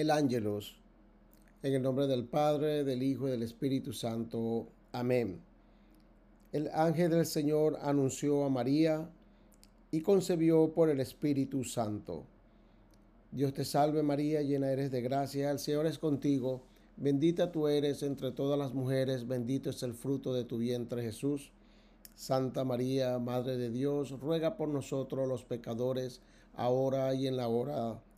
el ángelos. En el nombre del Padre, del Hijo y del Espíritu Santo. Amén. El ángel del Señor anunció a María y concebió por el Espíritu Santo. Dios te salve María, llena eres de gracia, el Señor es contigo, bendita tú eres entre todas las mujeres, bendito es el fruto de tu vientre Jesús. Santa María, Madre de Dios, ruega por nosotros los pecadores, ahora y en la hora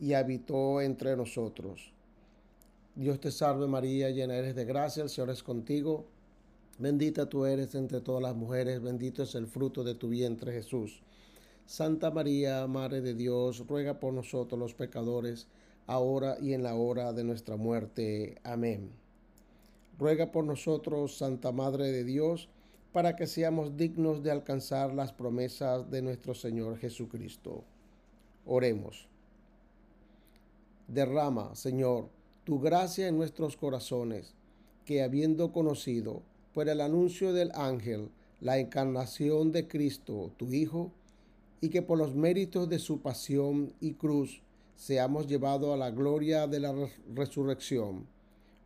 y habitó entre nosotros. Dios te salve María, llena eres de gracia, el Señor es contigo. Bendita tú eres entre todas las mujeres, bendito es el fruto de tu vientre Jesús. Santa María, Madre de Dios, ruega por nosotros los pecadores, ahora y en la hora de nuestra muerte. Amén. Ruega por nosotros, Santa Madre de Dios, para que seamos dignos de alcanzar las promesas de nuestro Señor Jesucristo. Oremos. Derrama, Señor, tu gracia en nuestros corazones, que habiendo conocido por el anuncio del ángel la encarnación de Cristo, tu Hijo, y que por los méritos de su pasión y cruz seamos llevados a la gloria de la resurrección.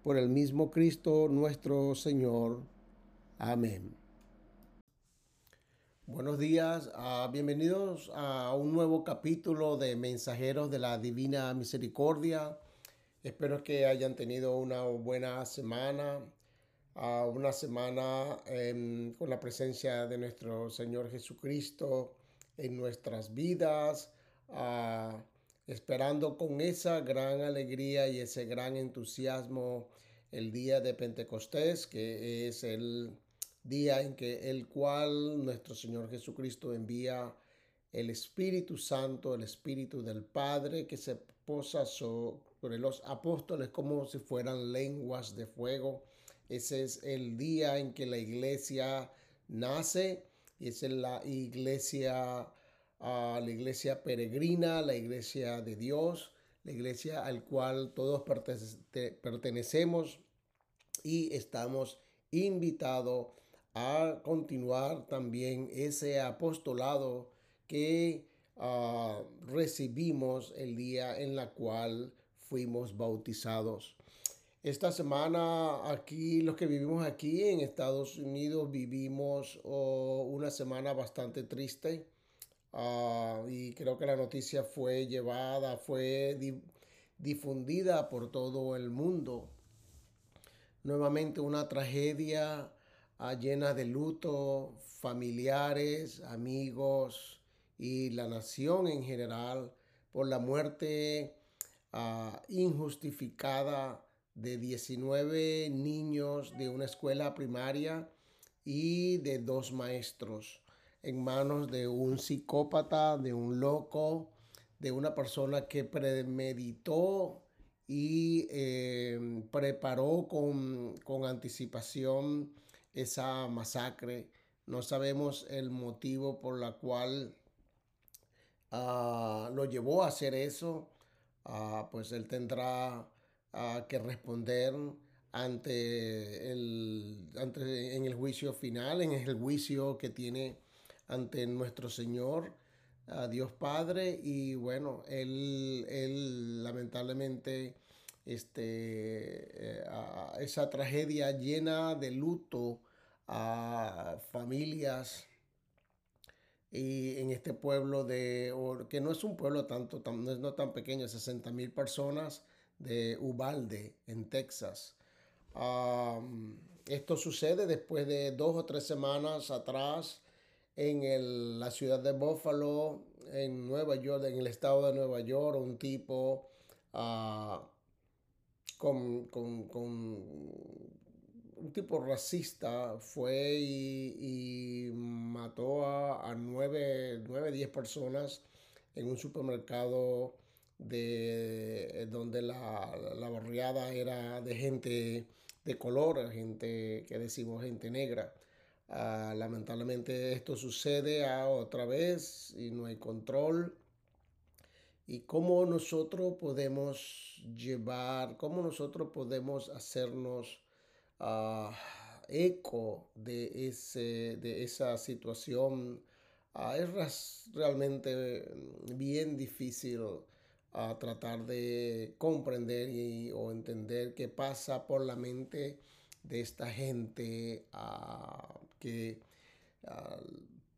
Por el mismo Cristo nuestro Señor. Amén. Buenos días, uh, bienvenidos a un nuevo capítulo de Mensajeros de la Divina Misericordia. Espero que hayan tenido una buena semana, uh, una semana um, con la presencia de nuestro Señor Jesucristo en nuestras vidas, uh, esperando con esa gran alegría y ese gran entusiasmo el día de Pentecostés, que es el día en que el cual nuestro Señor Jesucristo envía el Espíritu Santo, el Espíritu del Padre, que se posa sobre los apóstoles como si fueran lenguas de fuego. Ese es el día en que la iglesia nace y es la iglesia, uh, la iglesia peregrina, la iglesia de Dios, la iglesia al cual todos pertenecemos y estamos invitados a continuar también ese apostolado que uh, recibimos el día en la cual fuimos bautizados. Esta semana aquí, los que vivimos aquí en Estados Unidos, vivimos oh, una semana bastante triste uh, y creo que la noticia fue llevada, fue di difundida por todo el mundo. Nuevamente una tragedia llena de luto, familiares, amigos y la nación en general por la muerte uh, injustificada de 19 niños de una escuela primaria y de dos maestros en manos de un psicópata, de un loco, de una persona que premeditó y eh, preparó con, con anticipación esa masacre. No sabemos el motivo por la cual uh, lo llevó a hacer eso. Uh, pues él tendrá uh, que responder ante el, ante, en el juicio final, en el juicio que tiene ante nuestro Señor, Dios Padre. Y bueno, él, él lamentablemente este, eh, esa tragedia llena de luto a familias y en este pueblo de, que no es un pueblo tanto, tan, no es no tan pequeño, 60 mil personas de Ubalde, en Texas. Esto sucede después de dos o tres semanas atrás en el, la ciudad de Buffalo, en Nueva York, en el estado de Nueva York, un tipo uh, con, con, con, un tipo racista fue y, mató a, a nueve, nueve, diez personas en un supermercado de donde la, la barriada era de gente de color, gente que decimos gente negra. Ah, lamentablemente esto sucede otra vez y no hay control. Y cómo nosotros podemos llevar, cómo nosotros podemos hacernos uh, eco de, ese, de esa situación. Uh, es realmente bien difícil uh, tratar de comprender y, o entender qué pasa por la mente de esta gente que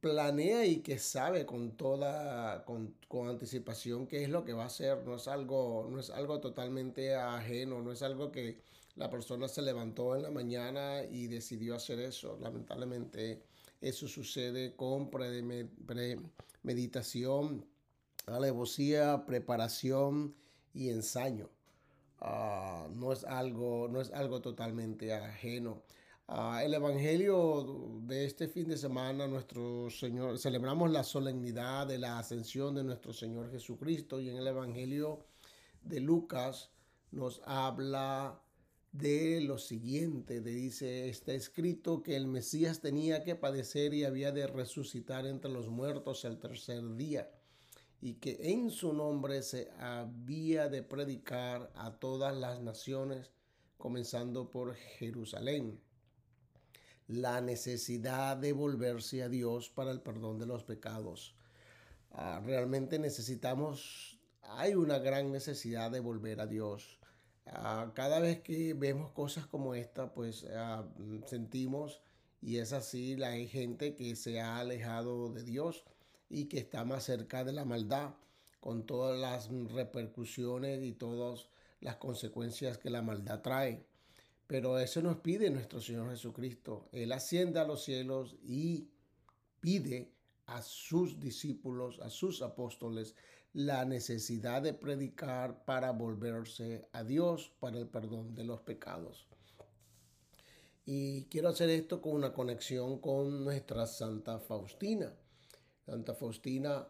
planea y que sabe con toda, con, con, anticipación qué es lo que va a hacer. No es algo, no es algo totalmente ajeno, no es algo que la persona se levantó en la mañana y decidió hacer eso. Lamentablemente eso sucede con premeditación, alevosía, preparación y ensayo. Uh, no, es algo, no es algo totalmente ajeno. Uh, el Evangelio de este fin de semana, nuestro Señor, celebramos la solemnidad de la ascensión de nuestro Señor Jesucristo y en el Evangelio de Lucas nos habla de lo siguiente, de dice, está escrito que el Mesías tenía que padecer y había de resucitar entre los muertos el tercer día y que en su nombre se había de predicar a todas las naciones, comenzando por Jerusalén la necesidad de volverse a Dios para el perdón de los pecados. Ah, realmente necesitamos, hay una gran necesidad de volver a Dios. Ah, cada vez que vemos cosas como esta, pues ah, sentimos, y es así, hay gente que se ha alejado de Dios y que está más cerca de la maldad, con todas las repercusiones y todas las consecuencias que la maldad trae. Pero eso nos pide nuestro Señor Jesucristo. Él asciende a los cielos y pide a sus discípulos, a sus apóstoles, la necesidad de predicar para volverse a Dios para el perdón de los pecados. Y quiero hacer esto con una conexión con nuestra Santa Faustina. Santa Faustina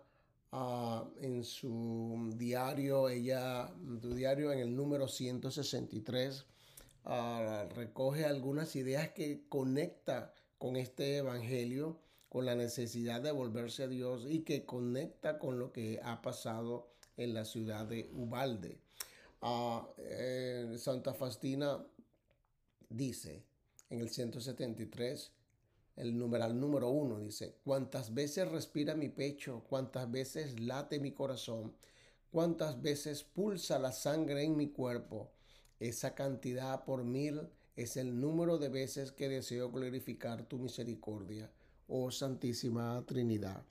ah, en su diario, ella, su diario en el número 163, Ah, recoge algunas ideas que conecta con este evangelio, con la necesidad de volverse a Dios y que conecta con lo que ha pasado en la ciudad de Ubalde. Ah, eh, Santa Faustina dice en el 173, el numeral número uno, dice, cuántas veces respira mi pecho, cuántas veces late mi corazón, cuántas veces pulsa la sangre en mi cuerpo esa cantidad por mil es el número de veces que deseo glorificar tu misericordia, oh Santísima Trinidad.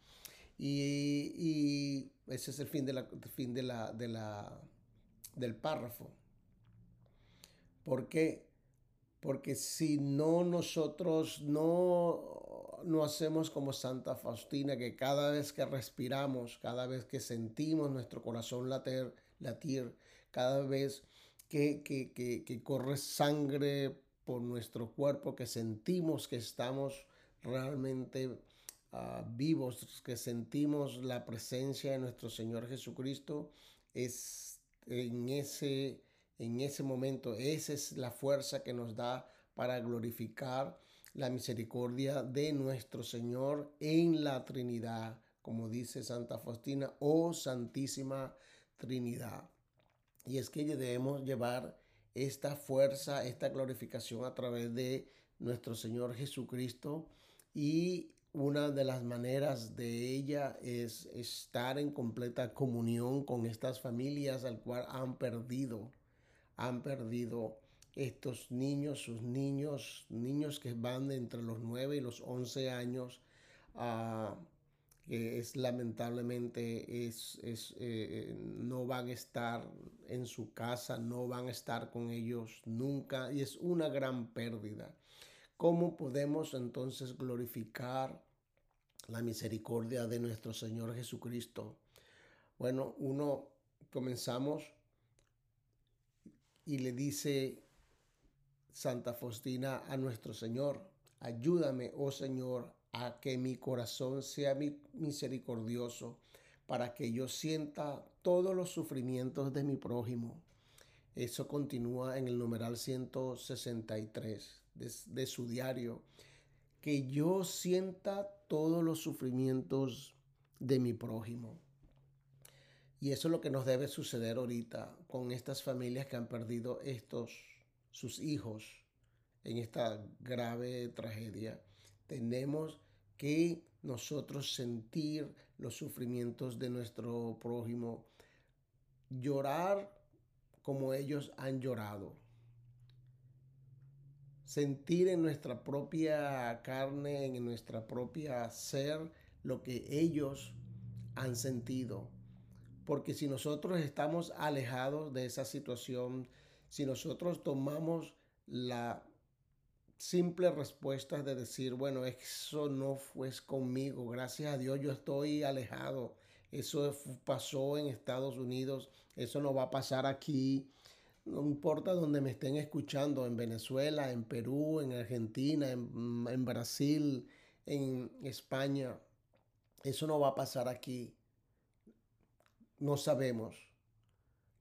Y, ese es el fin, de fin de la, del párrafo. ¿Por qué? Porque si no nosotros no, no hacemos como Santa Faustina, que cada vez que respiramos, cada vez que sentimos nuestro corazón latir, latir cada vez que, corre sangre por nuestro cuerpo, que sentimos que estamos realmente ah, vivos, que sentimos la presencia de nuestro Señor Jesucristo, es en ese, en ese momento, esa es la fuerza que nos da para glorificar la misericordia de nuestro Señor en la Trinidad, como dice Santa Faustina, oh Santísima Trinidad. Y es que debemos llevar esta fuerza, esta glorificación a través de nuestro Señor Jesucristo. Y una de las maneras de ella es estar en completa comunión con estas familias al cual han perdido, han perdido estos niños, sus niños, niños que van entre los 9 y los 11 años, que es lamentablemente es, es eh, no van a estar en su casa, no van a estar con ellos nunca y es una gran pérdida. ¿Cómo podemos entonces glorificar la misericordia de nuestro Señor Jesucristo? Bueno, uno comenzamos y le dice Santa Faustina a nuestro Señor, ayúdame, oh Señor, a que mi corazón sea misericordioso para que yo sienta todos los sufrimientos de mi prójimo. Eso continúa en el numeral 163 de, de su diario. Que yo sienta todos los sufrimientos de mi prójimo. Y eso es lo que nos debe suceder ahorita con estas familias que han perdido estos, sus hijos en esta grave tragedia. Tenemos que nosotros sentir los sufrimientos de nuestro prójimo, llorar como ellos han llorado, sentir en nuestra propia carne, en nuestra propia ser, lo que ellos han sentido. Porque si nosotros estamos alejados de esa situación, si nosotros tomamos la simple respuesta de decir, bueno, eso no fue conmigo, gracias a Dios yo estoy alejado, eso pasó en Estados Unidos, eso no va a pasar aquí, no importa donde me estén escuchando, en Venezuela, en Perú, en Argentina, en, en Brasil, en España, eso no va a pasar aquí. No sabemos.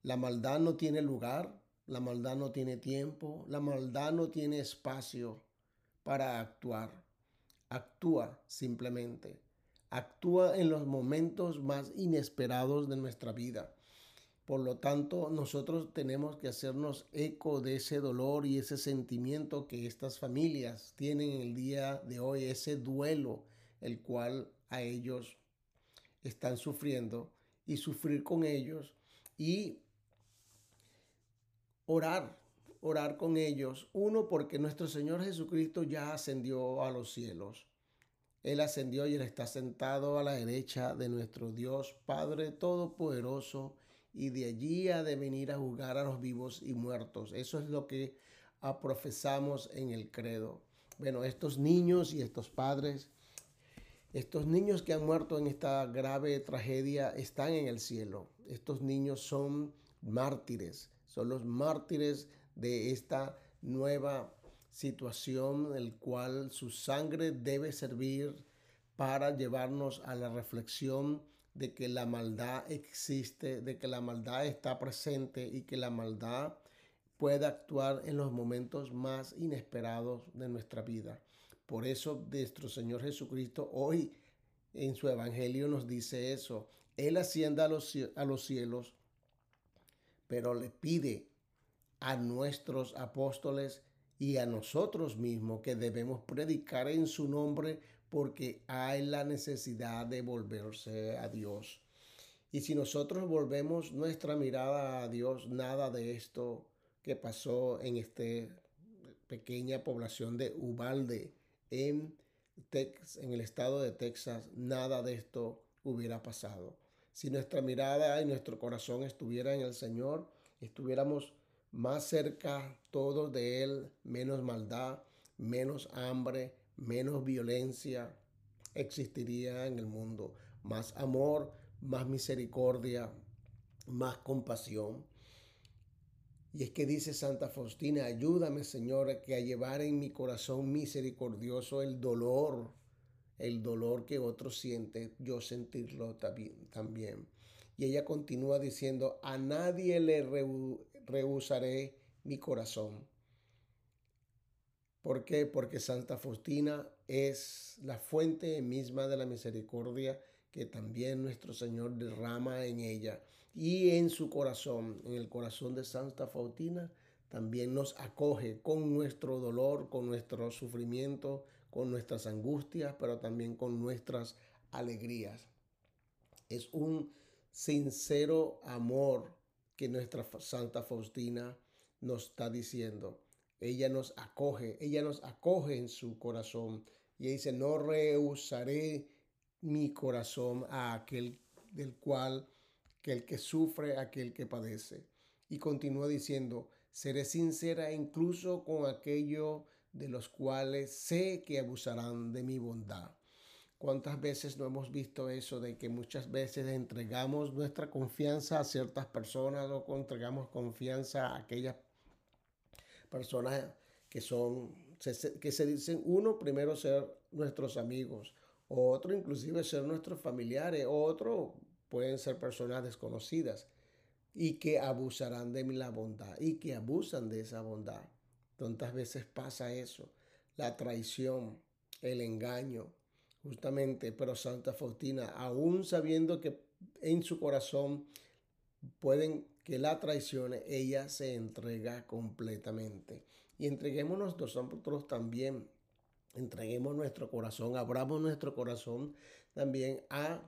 La maldad no tiene lugar, la maldad no tiene tiempo, la maldad no tiene espacio para actuar. Actúa simplemente. Actúa en los momentos más inesperados de nuestra vida. Por lo tanto, nosotros tenemos que hacernos eco de ese dolor y ese sentimiento que estas familias tienen en el día de hoy, ese duelo, el cual a ellos están sufriendo y sufrir con ellos y orar, orar con ellos. Uno, porque nuestro Señor Jesucristo ya ascendió a los cielos. Él ascendió y Él está sentado a la derecha de nuestro Dios Padre Todopoderoso y de allí ha de venir a juzgar a los vivos y muertos. Eso es lo que profesamos en el credo. Bueno, estos niños y estos padres estos niños que han muerto en esta grave tragedia están en el cielo. Estos niños son mártires, son los mártires de esta nueva situación, el cual su sangre debe servir para llevarnos a la reflexión de que la maldad existe, de que la maldad está presente y que la maldad puede actuar en los momentos más inesperados de nuestra vida. Por eso nuestro Señor Jesucristo hoy en su Evangelio nos dice eso. Él asciende a los, a los cielos, pero le pide a nuestros apóstoles y a nosotros mismos que debemos predicar en su nombre porque hay la necesidad de volverse a Dios. Y si nosotros volvemos nuestra mirada a Dios, nada de esto que pasó en esta pequeña población de Ubalde, en, en el estado de Texas, nada de esto hubiera pasado. Si nuestra mirada y nuestro corazón estuviera en el Señor, estuviéramos más cerca todos de Él, menos maldad, menos hambre, menos violencia existiría en el mundo, más amor, más misericordia, más compasión. Y es que dice Santa Faustina, ayúdame Señor que a llevar en mi corazón misericordioso el dolor, el dolor que otros sienten, yo sentirlo también. Y ella continúa diciendo, a nadie le rehusaré mi corazón. ¿Por qué? Porque Santa Faustina es la fuente misma de la misericordia que también nuestro Señor derrama en ella y en su corazón, en el corazón de Santa Faustina, también nos acoge con nuestro dolor, con nuestro sufrimiento, con nuestras angustias, pero también con nuestras alegrías. Es un sincero amor que nuestra Santa Faustina nos está diciendo. Ella nos acoge, ella nos acoge en su corazón y dice, no rehusaré mi corazón a aquel del cual que el que sufre, aquel que padece. Y continúa diciendo, seré sincera incluso con aquello de los cuales sé que abusarán de mi bondad. ¿Cuántas veces no hemos visto eso de que muchas veces entregamos nuestra confianza a ciertas personas o entregamos confianza a aquellas personas que son, que se dicen, uno, primero ser nuestros amigos, otro inclusive ser nuestros familiares, otro pueden ser personas desconocidas y que abusarán de la bondad y que abusan de esa bondad. Tantas veces pasa eso, la traición, el engaño, justamente, pero Santa Faustina, aún sabiendo que en su corazón pueden que la traicione, ella se entrega completamente. Y entreguémonos nosotros también, entreguemos nuestro corazón, abramos nuestro corazón también a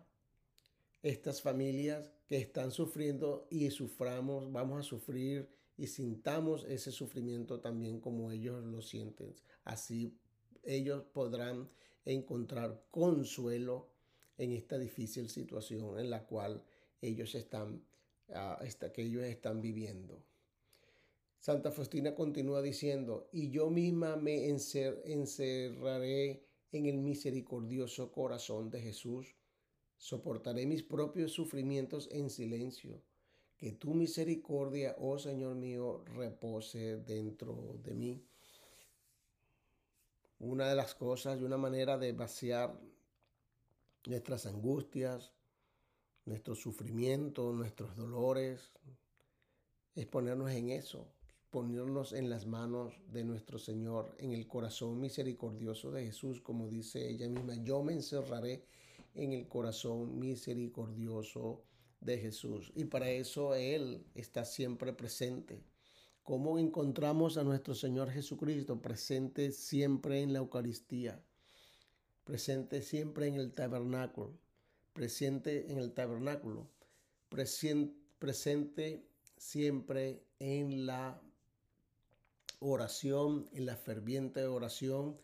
estas familias que están sufriendo y suframos, vamos a sufrir y sintamos ese sufrimiento también como ellos lo sienten. Así ellos podrán encontrar consuelo en esta difícil situación en la cual ellos están, uh, que ellos están viviendo. Santa Faustina continúa diciendo, y yo misma me encerraré en el misericordioso corazón de Jesús, soportaré mis propios sufrimientos en silencio, que tu misericordia, oh Señor mío, repose dentro de mí. Una de las cosas y una manera de vaciar nuestras angustias, nuestros sufrimientos, nuestros dolores, es ponernos en eso, ponernos en las manos de nuestro Señor, en el corazón misericordioso de Jesús, como dice ella misma, yo me encerraré en el corazón misericordioso de Jesús. Y para eso Él está siempre presente. ¿Cómo encontramos a nuestro Señor Jesucristo presente siempre en la Eucaristía? Presente siempre en el tabernáculo. Presente en el tabernáculo. Presente siempre en la oración, en la ferviente oración,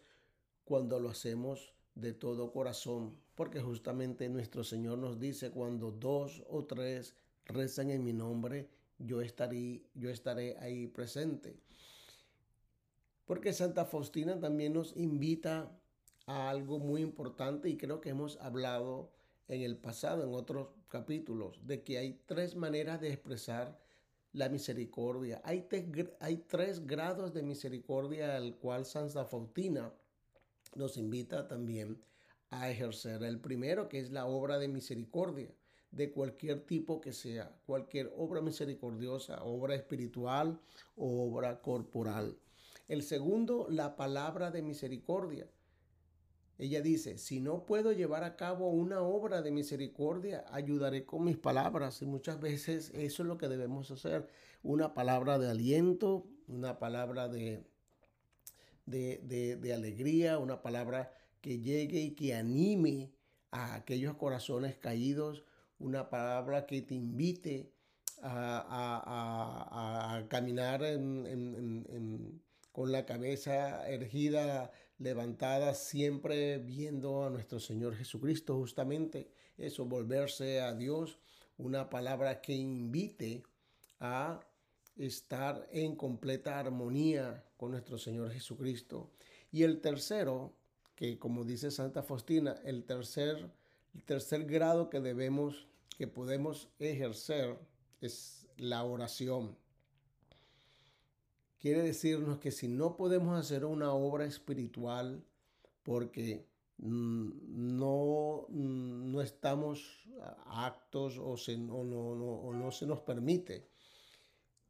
cuando lo hacemos de todo corazón, porque justamente nuestro Señor nos dice, cuando dos o tres rezan en mi nombre, yo estaré, yo estaré ahí presente. Porque Santa Faustina también nos invita a algo muy importante y creo que hemos hablado en el pasado, en otros capítulos, de que hay tres maneras de expresar la misericordia. Hay, hay tres grados de misericordia al cual Santa Faustina nos invita también a ejercer. El primero que es la obra de misericordia de cualquier tipo que sea, cualquier obra misericordiosa, obra espiritual o obra corporal. El segundo, la palabra de misericordia. Ella dice, si no puedo llevar a cabo una obra de misericordia, ayudaré con mis palabras. Y muchas veces eso es lo que debemos hacer. Una palabra de aliento, una palabra de, de, de, alegría, una palabra que llegue y que anime a aquellos corazones caídos, una palabra que te invite a, caminar con la cabeza ergida, levantada, siempre viendo a nuestro Señor Jesucristo, justamente. Eso, volverse a Dios, una palabra que invite a estar en completa armonía con nuestro Señor Jesucristo. Y el tercero, que como dice Santa Faustina, el tercer, el tercer grado que debemos que podemos ejercer es la oración. Quiere decirnos que si no podemos hacer una obra espiritual porque mm, no, mm, no estamos actos o, no, o no se nos permite,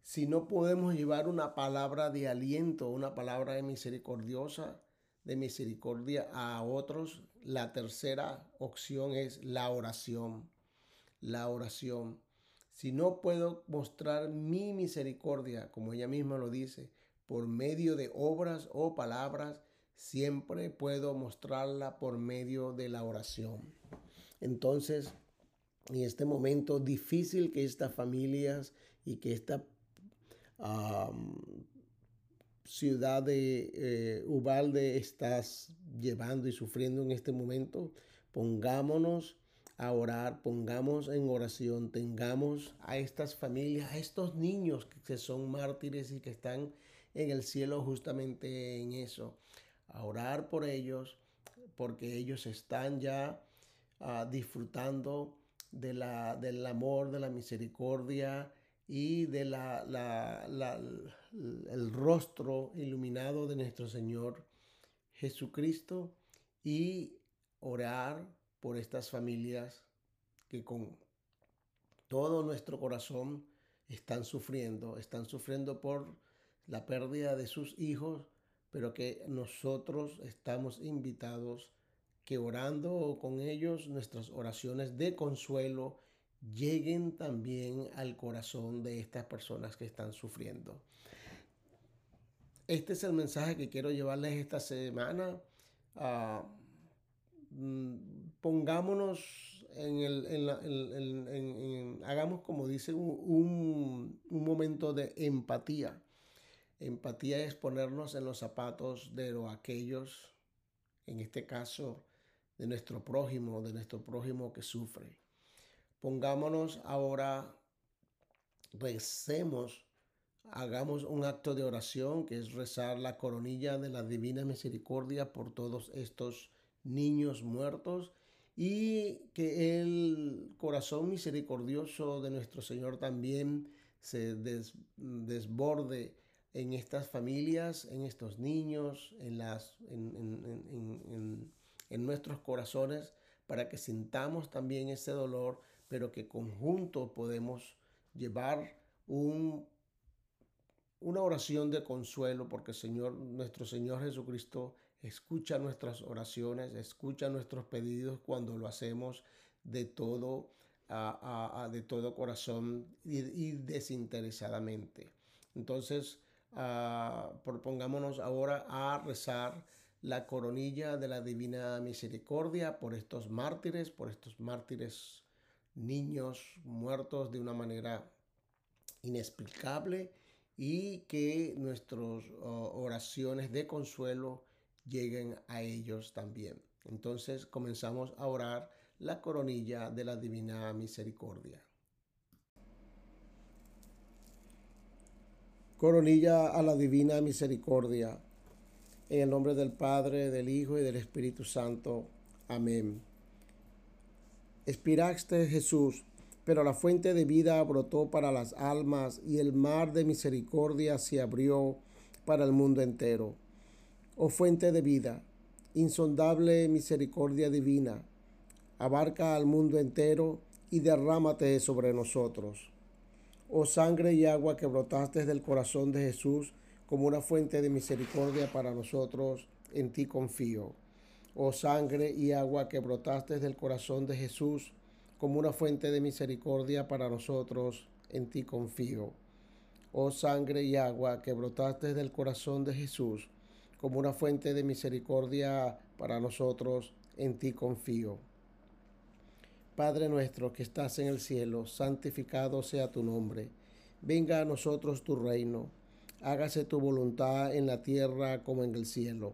si no podemos llevar una palabra de aliento, una palabra de misericordiosa, de misericordia a otros, la tercera opción es la oración la oración. Si no puedo mostrar mi misericordia, como ella misma lo dice, por medio de obras o palabras, siempre puedo mostrarla por medio de la oración. Entonces, en este momento difícil que estas familias y que esta ciudad de eh, Ubalde estás llevando y sufriendo en este momento, pongámonos a orar, pongamos en oración, tengamos a estas familias, a estos niños que son mártires y que están en el cielo justamente en eso, a orar por ellos, porque ellos están ya ah, disfrutando de la, del amor, de la misericordia y de la, el rostro iluminado de nuestro Señor Jesucristo y orar por estas familias que con todo nuestro corazón están sufriendo, están sufriendo por la pérdida de sus hijos, pero que nosotros estamos invitados que orando con ellos nuestras oraciones de consuelo lleguen también al corazón de estas personas que están sufriendo. Este es el mensaje que quiero llevarles esta semana. Uh, pongámonos en el, hagamos como dice un, un, momento de empatía. Empatía es ponernos en los zapatos de los aquellos, en este caso, de nuestro prójimo, de nuestro prójimo que sufre. Pongámonos ahora, recemos, hagamos un acto de oración que es rezar la coronilla de la divina misericordia por todos estos niños muertos y que el corazón misericordioso de nuestro Señor también se desborde en estas familias, en estos niños, en, las, en, en nuestros corazones, para que sintamos también ese dolor pero que conjunto podemos llevar un, una oración de consuelo, porque Señor, nuestro Señor Jesucristo escucha nuestras oraciones, escucha nuestros pedidos cuando lo hacemos de todo, de todo corazón y, desinteresadamente. Entonces, propongámonos ahora a rezar la coronilla de la divina misericordia por estos mártires, por estos mártires niños muertos de una manera inexplicable y que nuestras oraciones de consuelo lleguen a ellos también. Entonces comenzamos a orar la coronilla de la divina misericordia. Coronilla a la divina misericordia. En el nombre del Padre, del Hijo y del Espíritu Santo. Amén. Expiraste Jesús, pero la fuente de vida brotó para las almas y el mar de misericordia se abrió para el mundo entero. Oh fuente de vida, insondable misericordia divina, abarca al mundo entero y derrámate sobre nosotros. Oh sangre y agua que brotaste del corazón de Jesús como una fuente de misericordia para nosotros, en ti confío oh sangre y agua que brotaste del corazón de Jesús como una fuente de misericordia para nosotros, en ti confío. Oh sangre y agua que brotaste del corazón de Jesús como una fuente de misericordia para nosotros, en ti confío. Padre nuestro que estás en el cielo, santificado sea tu nombre. Venga a nosotros tu reino. Hágase tu voluntad en la tierra como en el cielo.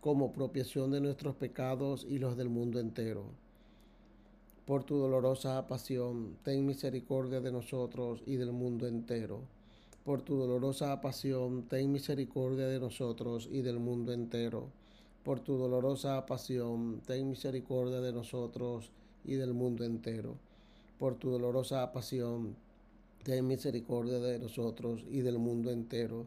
como propiación de nuestros pecados y los del mundo entero. Por tu dolorosa pasión, ten misericordia de nosotros y del mundo entero. Por tu dolorosa pasión, ten misericordia de nosotros y del mundo entero. Por tu dolorosa pasión, ten misericordia de nosotros y del mundo entero. Por tu dolorosa pasión, ten misericordia de nosotros y del mundo entero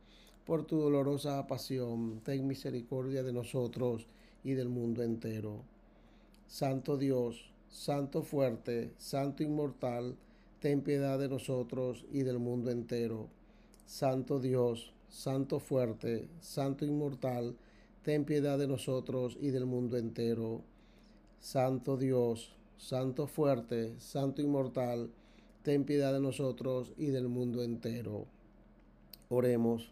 Por tu dolorosa pasión, ten misericordia de nosotros y del mundo entero. Santo Dios, Santo fuerte, Santo inmortal, ten piedad de nosotros y del mundo entero. Santo Dios, Santo fuerte, Santo inmortal, ten piedad de nosotros y del mundo entero. Santo Dios, Santo fuerte, Santo inmortal, ten piedad de nosotros y del mundo entero. Oremos.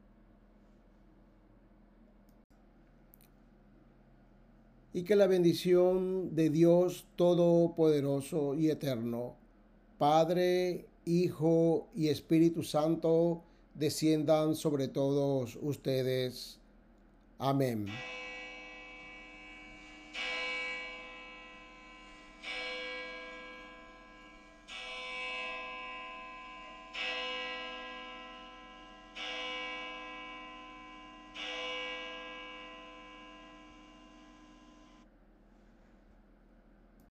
Y que la bendición de Dios Todopoderoso y Eterno, Padre, Hijo y Espíritu Santo, desciendan sobre todos ustedes. Amén.